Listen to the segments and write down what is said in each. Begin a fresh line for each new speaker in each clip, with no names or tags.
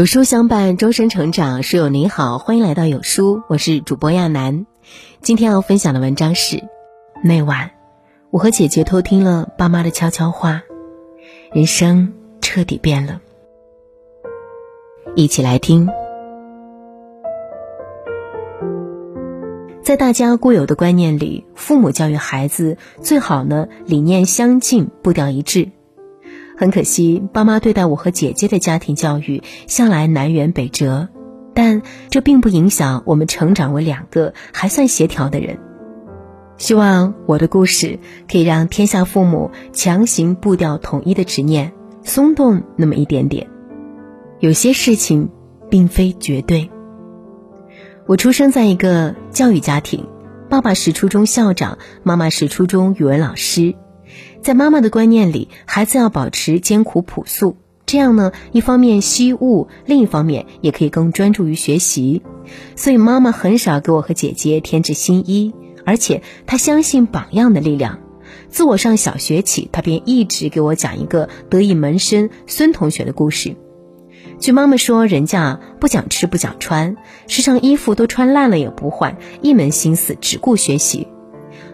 有书相伴，终身成长。书友您好，欢迎来到有书，我是主播亚楠。今天要分享的文章是：那晚，我和姐姐偷听了爸妈的悄悄话，人生彻底变了。一起来听。在大家固有的观念里，父母教育孩子最好呢，理念相近，步调一致。很可惜，爸妈对待我和姐姐的家庭教育向来南辕北辙，但这并不影响我们成长为两个还算协调的人。希望我的故事可以让天下父母强行步调统一的执念松动那么一点点。有些事情并非绝对。我出生在一个教育家庭，爸爸是初中校长，妈妈是初中语文老师。在妈妈的观念里，孩子要保持艰苦朴素，这样呢，一方面惜物，另一方面也可以更专注于学习。所以妈妈很少给我和姐姐添置新衣，而且她相信榜样的力量。自我上小学起，她便一直给我讲一个得意门生孙同学的故事。据妈妈说，人家不讲吃不讲穿，时常衣服都穿烂了也不换，一门心思只顾学习。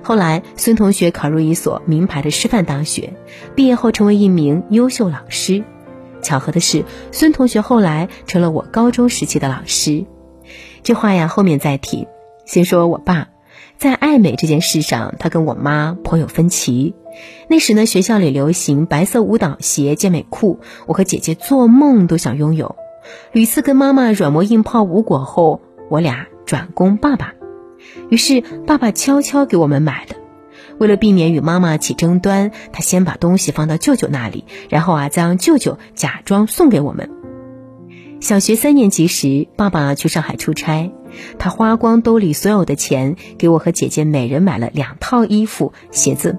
后来，孙同学考入一所名牌的师范大学，毕业后成为一名优秀老师。巧合的是，孙同学后来成了我高中时期的老师。这话呀，后面再提。先说我爸，在爱美这件事上，他跟我妈颇有分歧。那时呢，学校里流行白色舞蹈鞋、健美裤，我和姐姐做梦都想拥有。屡次跟妈妈软磨硬泡无果后，我俩转攻爸爸。于是，爸爸悄悄给我们买了。为了避免与妈妈起争端，他先把东西放到舅舅那里，然后啊，再让舅舅假装送给我们。小学三年级时，爸爸去上海出差，他花光兜里所有的钱，给我和姐姐每人买了两套衣服、鞋子。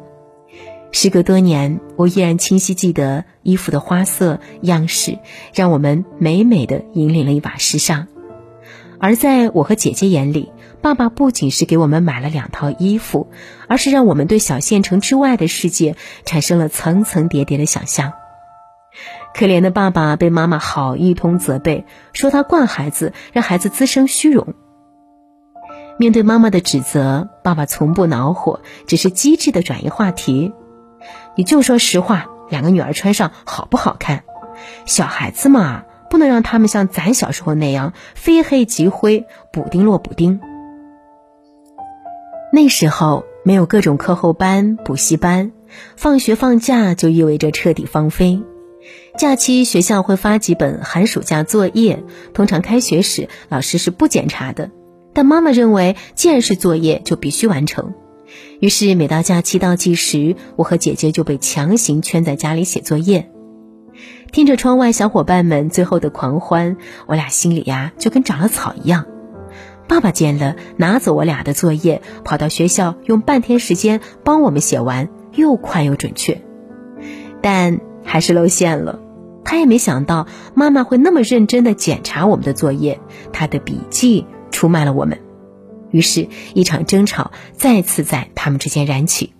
时隔多年，我依然清晰记得衣服的花色、样式，让我们美美的引领了一把时尚。而在我和姐姐眼里，爸爸不仅是给我们买了两套衣服，而是让我们对小县城之外的世界产生了层层叠叠的想象。可怜的爸爸被妈妈好一通责备，说他惯孩子，让孩子滋生虚荣。面对妈妈的指责，爸爸从不恼火，只是机智的转移话题：“你就说实话，两个女儿穿上好不好看？小孩子嘛。”不能让他们像咱小时候那样非黑即灰，补丁落补丁。那时候没有各种课后班、补习班，放学放假就意味着彻底放飞。假期学校会发几本寒暑假作业，通常开学时老师是不检查的，但妈妈认为既然是作业就必须完成，于是每到假期倒计时，我和姐姐就被强行圈在家里写作业。听着窗外小伙伴们最后的狂欢，我俩心里呀就跟长了草一样。爸爸见了，拿走我俩的作业，跑到学校用半天时间帮我们写完，又快又准确。但还是露馅了，他也没想到妈妈会那么认真地检查我们的作业，他的笔记出卖了我们。于是，一场争吵再次在他们之间燃起。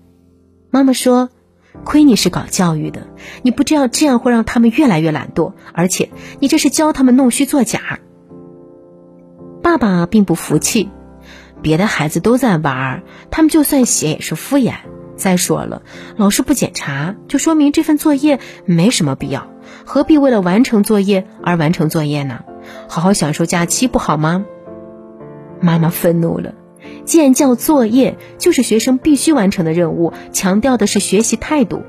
妈妈说。亏你是搞教育的，你不知道这样会让他们越来越懒惰，而且你这是教他们弄虚作假。爸爸并不服气，别的孩子都在玩，他们就算写也是敷衍。再说了，老师不检查，就说明这份作业没什么必要，何必为了完成作业而完成作业呢？好好享受假期不好吗？妈妈愤怒了。既然叫作业，就是学生必须完成的任务，强调的是学习态度。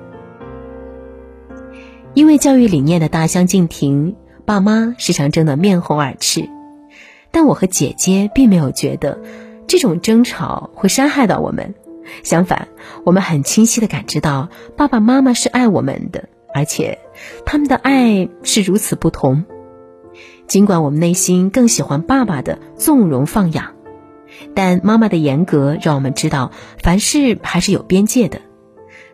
因为教育理念的大相径庭，爸妈时常争得面红耳赤。但我和姐姐并没有觉得这种争吵会伤害到我们，相反，我们很清晰的感知到爸爸妈妈是爱我们的，而且他们的爱是如此不同。尽管我们内心更喜欢爸爸的纵容放养。但妈妈的严格让我们知道，凡事还是有边界的。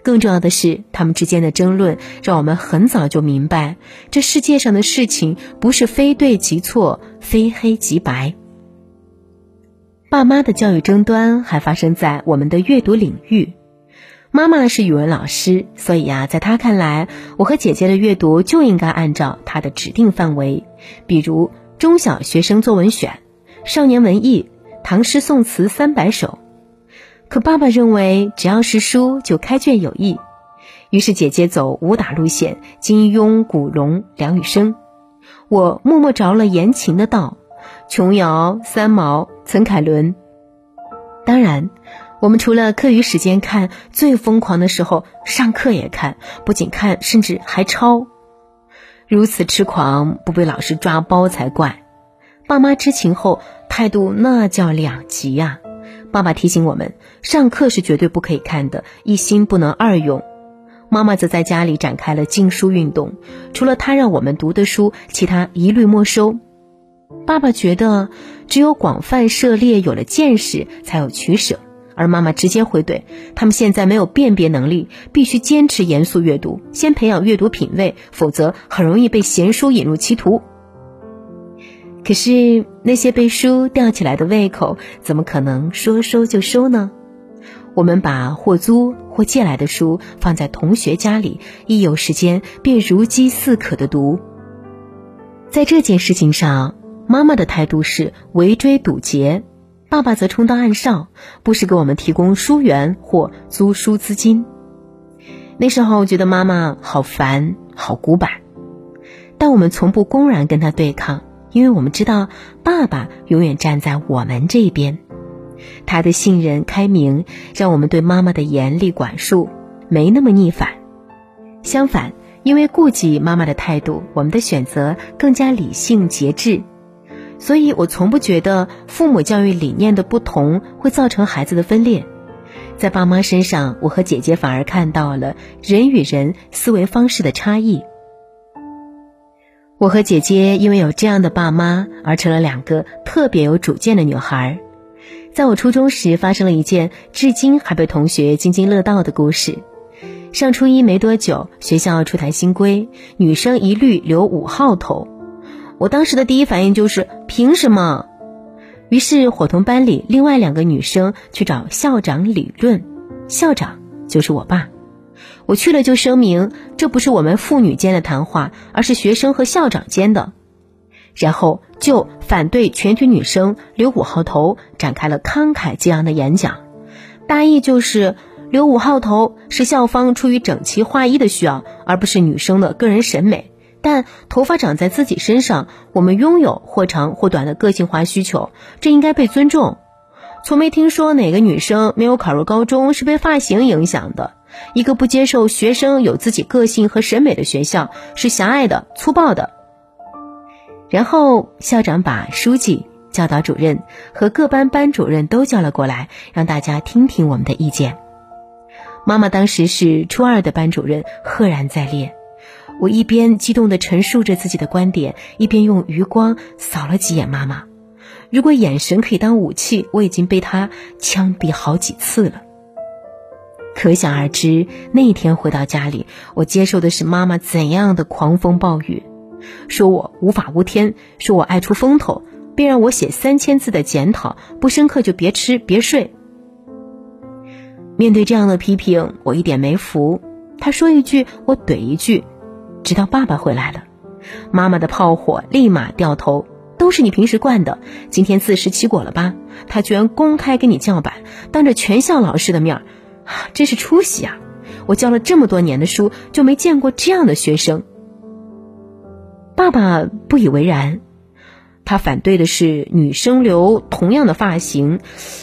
更重要的是，他们之间的争论让我们很早就明白，这世界上的事情不是非对即错、非黑即白。爸妈的教育争端还发生在我们的阅读领域。妈妈是语文老师，所以啊，在她看来，我和姐姐的阅读就应该按照她的指定范围，比如中小学生作文选、少年文艺、唐诗宋词三百首。可爸爸认为，只要是书就开卷有益，于是姐姐走武打路线，金庸、古龙、梁羽生；我默默着了言情的道，琼瑶、三毛、岑凯伦。当然，我们除了课余时间看，最疯狂的时候，上课也看，不仅看，甚至还抄。如此痴狂，不被老师抓包才怪。爸妈知情后，态度那叫两极呀。爸爸提醒我们，上课是绝对不可以看的，一心不能二用。妈妈则在家里展开了禁书运动，除了他让我们读的书，其他一律没收。爸爸觉得，只有广泛涉猎，有了见识，才有取舍。而妈妈直接回怼：他们现在没有辨别能力，必须坚持严肃阅读，先培养阅读品味，否则很容易被闲书引入歧途。可是那些被书吊起来的胃口，怎么可能说收就收呢？我们把或租或借来的书放在同学家里，一有时间便如饥似渴的读。在这件事情上，妈妈的态度是围追堵截，爸爸则充当暗哨，不时给我们提供书源或租书资金。那时候觉得妈妈好烦，好古板，但我们从不公然跟他对抗。因为我们知道，爸爸永远站在我们这边，他的信任、开明，让我们对妈妈的严厉管束没那么逆反。相反，因为顾及妈妈的态度，我们的选择更加理性节制。所以我从不觉得父母教育理念的不同会造成孩子的分裂。在爸妈身上，我和姐姐反而看到了人与人思维方式的差异。我和姐姐因为有这样的爸妈，而成了两个特别有主见的女孩。在我初中时，发生了一件至今还被同学津津乐道的故事。上初一没多久，学校出台新规，女生一律留五号头。我当时的第一反应就是凭什么？于是伙同班里另外两个女生去找校长理论，校长就是我爸。我去了就声明，这不是我们父女间的谈话，而是学生和校长间的。然后就反对全体女生留五号头展开了慷慨激昂的演讲，大意就是留五号头是校方出于整齐划一的需要，而不是女生的个人审美。但头发长在自己身上，我们拥有或长或短的个性化需求，这应该被尊重。从没听说哪个女生没有考入高中是被发型影响的。一个不接受学生有自己个性和审美的学校是狭隘的、粗暴的。然后校长把书记、教导主任和各班班主任都叫了过来，让大家听听我们的意见。妈妈当时是初二的班主任，赫然在列。我一边激动地陈述着自己的观点，一边用余光扫了几眼妈妈。如果眼神可以当武器，我已经被她枪毙好几次了。可想而知，那天回到家里，我接受的是妈妈怎样的狂风暴雨，说我无法无天，说我爱出风头，并让我写三千字的检讨，不深刻就别吃别睡。面对这样的批评，我一点没服，他说一句我怼一句，直到爸爸回来了，妈妈的炮火立马掉头，都是你平时惯的，今天自食其果了吧？他居然公开跟你叫板，当着全校老师的面儿。真是出息啊！我教了这么多年的书，就没见过这样的学生。爸爸不以为然，他反对的是女生留同样的发型，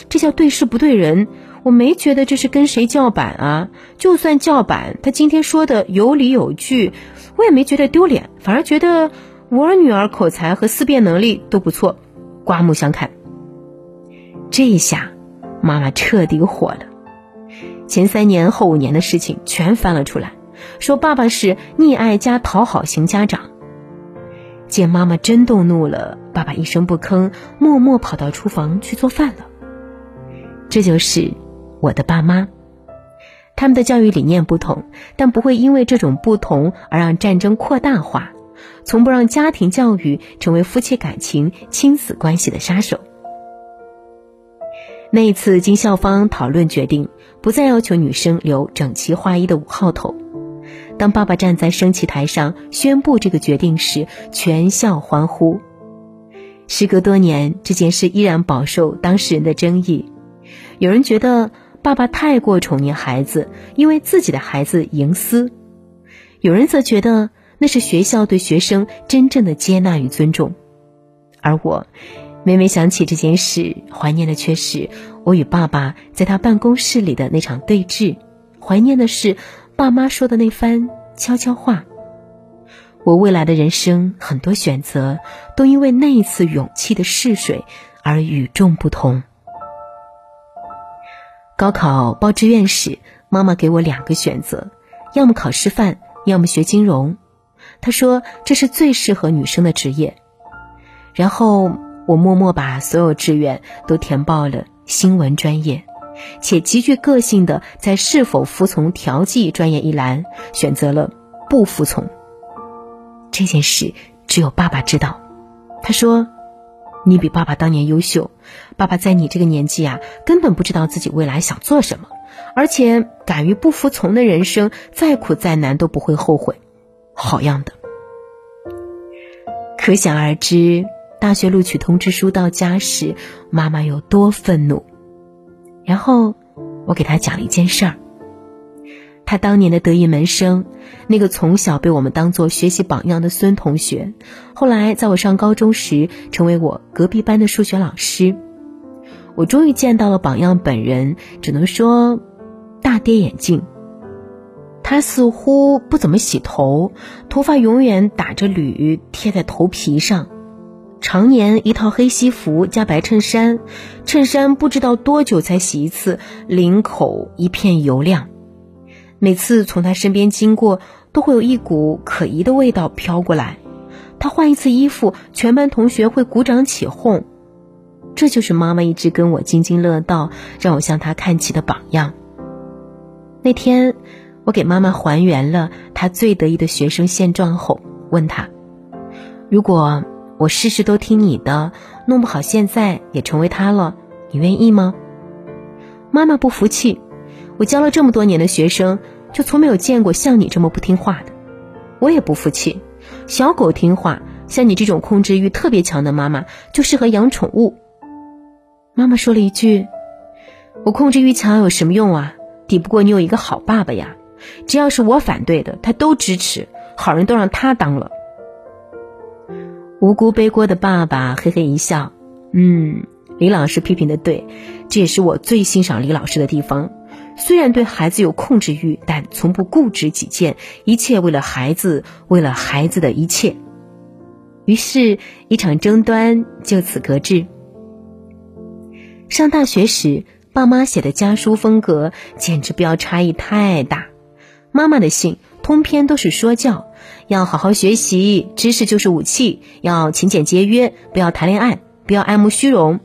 这叫对事不对人。我没觉得这是跟谁叫板啊，就算叫板，他今天说的有理有据，我也没觉得丢脸，反而觉得我女儿口才和思辨能力都不错，刮目相看。这一下，妈妈彻底火了。前三年后五年的事情全翻了出来，说爸爸是溺爱加讨好型家长。见妈妈真动怒了，爸爸一声不吭，默默跑到厨房去做饭了。这就是我的爸妈，他们的教育理念不同，但不会因为这种不同而让战争扩大化，从不让家庭教育成为夫妻感情、亲子关系的杀手。那一次，经校方讨论决定，不再要求女生留整齐划一的五号头。当爸爸站在升旗台上宣布这个决定时，全校欢呼。时隔多年，这件事依然饱受当事人的争议。有人觉得爸爸太过宠溺孩子，因为自己的孩子营私；有人则觉得那是学校对学生真正的接纳与尊重。而我，每每想起这件事，怀念的却是我与爸爸在他办公室里的那场对峙，怀念的是爸妈说的那番悄悄话。我未来的人生很多选择，都因为那一次勇气的试水而与众不同。高考报志愿时，妈妈给我两个选择：要么考师范，要么学金融。她说这是最适合女生的职业。然后我默默把所有志愿都填报了新闻专业，且极具个性的在是否服从调剂专业一栏选择了不服从。这件事只有爸爸知道。他说：“你比爸爸当年优秀，爸爸在你这个年纪啊，根本不知道自己未来想做什么，而且敢于不服从的人生，再苦再难都不会后悔。好样的！”可想而知，大学录取通知书到家时，妈妈有多愤怒。然后，我给他讲了一件事儿。他当年的得意门生，那个从小被我们当做学习榜样的孙同学，后来在我上高中时成为我隔壁班的数学老师。我终于见到了榜样本人，只能说大跌眼镜。他似乎不怎么洗头，头发永远打着缕贴在头皮上，常年一套黑西服加白衬衫，衬衫不知道多久才洗一次，领口一片油亮。每次从他身边经过，都会有一股可疑的味道飘过来。他换一次衣服，全班同学会鼓掌起哄。这就是妈妈一直跟我津津乐道，让我向他看齐的榜样。那天，我给妈妈还原了她最得意的学生现状后，问她：“如果我事事都听你的，弄不好现在也成为他了，你愿意吗？”妈妈不服气。我教了这么多年的学生，就从没有见过像你这么不听话的。我也不服气，小狗听话，像你这种控制欲特别强的妈妈就适合养宠物。妈妈说了一句：“我控制欲强有什么用啊？抵不过你有一个好爸爸呀！只要是我反对的，他都支持，好人都让他当了。”无辜背锅的爸爸嘿嘿一笑：“嗯，李老师批评的对，这也是我最欣赏李老师的地方。”虽然对孩子有控制欲，但从不固执己见，一切为了孩子，为了孩子的一切。于是，一场争端就此搁置。上大学时，爸妈写的家书风格简直不要差异太大。妈妈的信通篇都是说教，要好好学习，知识就是武器，要勤俭节约，不要谈恋爱，不要爱慕虚荣。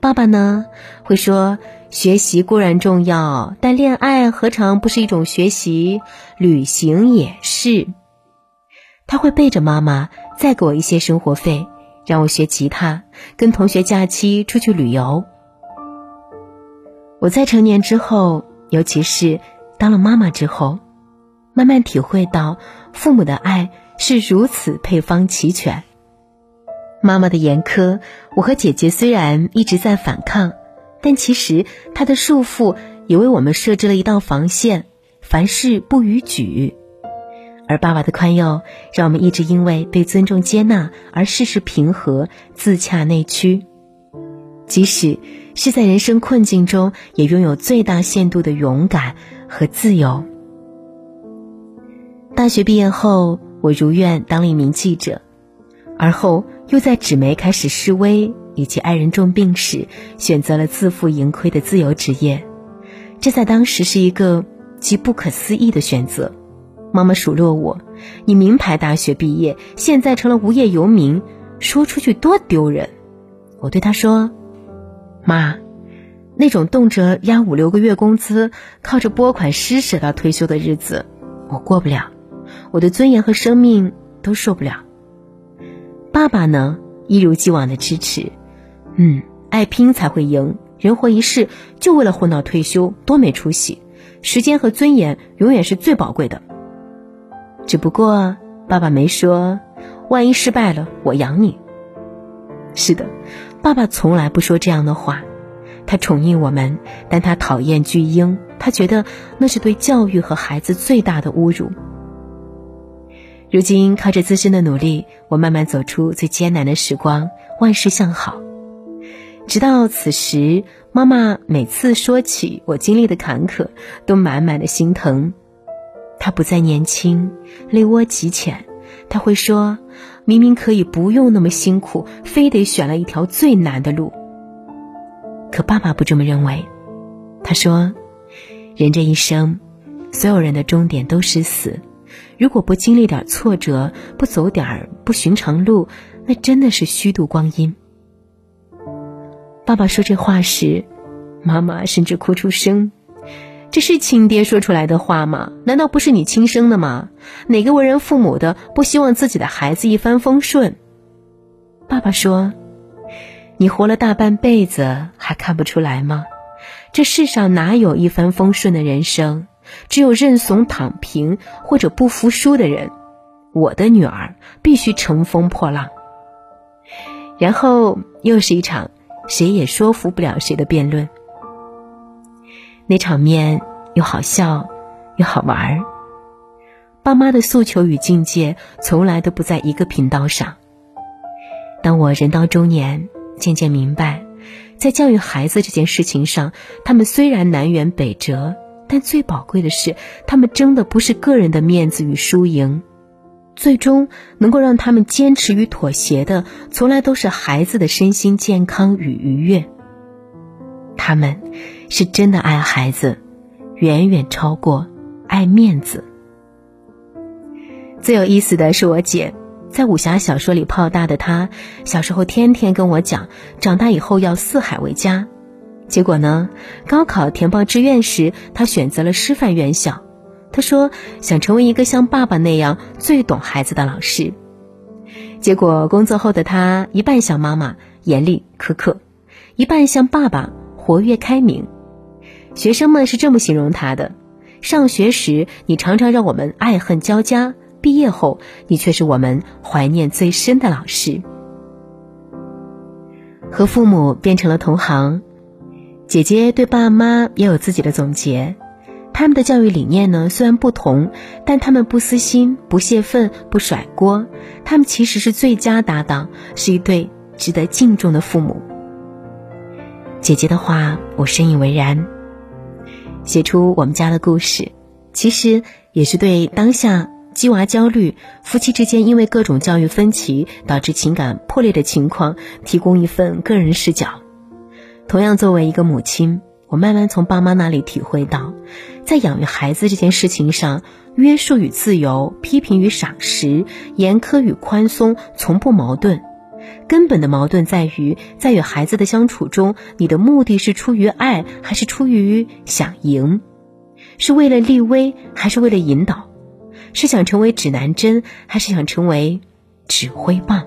爸爸呢，会说。学习固然重要，但恋爱何尝不是一种学习？旅行也是。他会背着妈妈再给我一些生活费，让我学吉他，跟同学假期出去旅游。我在成年之后，尤其是当了妈妈之后，慢慢体会到父母的爱是如此配方齐全。妈妈的严苛，我和姐姐虽然一直在反抗。但其实，她的束缚也为我们设置了一道防线，凡事不逾矩；而爸爸的宽宥，让我们一直因为被尊重接纳而事事平和、自洽内驱。即使是在人生困境中，也拥有最大限度的勇敢和自由。大学毕业后，我如愿当了一名记者，而后又在纸媒开始示威。以及爱人重病时，选择了自负盈亏的自由职业，这在当时是一个极不可思议的选择。妈妈数落我：“你名牌大学毕业，现在成了无业游民，说出去多丢人。”我对她说：“妈，那种动辄压五六个月工资，靠着拨款施舍到退休的日子，我过不了，我的尊严和生命都受不了。”爸爸呢，一如既往的支持。嗯，爱拼才会赢。人活一世，就为了混到退休，多没出息！时间和尊严永远是最宝贵的。只不过爸爸没说，万一失败了，我养你。是的，爸爸从来不说这样的话。他宠溺我们，但他讨厌巨婴。他觉得那是对教育和孩子最大的侮辱。如今靠着自身的努力，我慢慢走出最艰难的时光，万事向好。直到此时，妈妈每次说起我经历的坎坷，都满满的心疼。她不再年轻，泪窝极浅。她会说：“明明可以不用那么辛苦，非得选了一条最难的路。”可爸爸不这么认为。他说：“人这一生，所有人的终点都是死。如果不经历点挫折，不走点儿不寻常路，那真的是虚度光阴。”爸爸说这话时，妈妈甚至哭出声。这是亲爹说出来的话吗？难道不是你亲生的吗？哪个为人父母的不希望自己的孩子一帆风顺？爸爸说：“你活了大半辈子，还看不出来吗？这世上哪有一帆风顺的人生？只有认怂躺平或者不服输的人。我的女儿必须乘风破浪。”然后又是一场。谁也说服不了谁的辩论，那场面又好笑又好玩儿。爸妈的诉求与境界从来都不在一个频道上。当我人到中年，渐渐明白，在教育孩子这件事情上，他们虽然南辕北辙，但最宝贵的是，他们争的不是个人的面子与输赢。最终能够让他们坚持与妥协的，从来都是孩子的身心健康与愉悦。他们是真的爱孩子，远远超过爱面子。最有意思的是我姐，在武侠小说里泡大的她，小时候天天跟我讲，长大以后要四海为家。结果呢，高考填报志愿时，她选择了师范院校。他说想成为一个像爸爸那样最懂孩子的老师，结果工作后的他一半像妈妈严厉苛刻，一半像爸爸活跃开明。学生们是这么形容他的：上学时你常常让我们爱恨交加，毕业后你却是我们怀念最深的老师。和父母变成了同行，姐姐对爸妈也有自己的总结。他们的教育理念呢，虽然不同，但他们不私心、不泄愤、不甩锅，他们其实是最佳搭档，是一对值得敬重的父母。姐姐的话，我深以为然。写出我们家的故事，其实也是对当下鸡娃焦虑、夫妻之间因为各种教育分歧导致情感破裂的情况，提供一份个人视角。同样，作为一个母亲。我慢慢从爸妈那里体会到，在养育孩子这件事情上，约束与自由、批评与赏识、严苛与宽松从不矛盾。根本的矛盾在于，在与孩子的相处中，你的目的是出于爱，还是出于想赢？是为了立威，还是为了引导？是想成为指南针，还是想成为指挥棒？